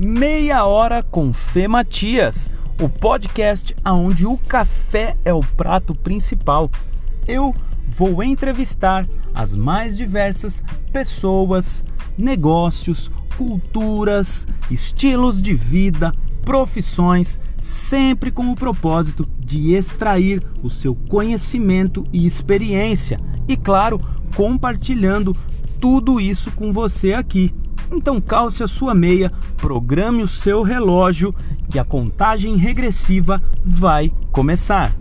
Meia Hora com Fê Matias, o podcast onde o café é o prato principal. Eu vou entrevistar as mais diversas pessoas, negócios, culturas, estilos de vida, profissões, sempre com o propósito de extrair o seu conhecimento e experiência e, claro, compartilhando tudo isso com você aqui. Então calce a sua meia, programe o seu relógio que a contagem regressiva vai começar.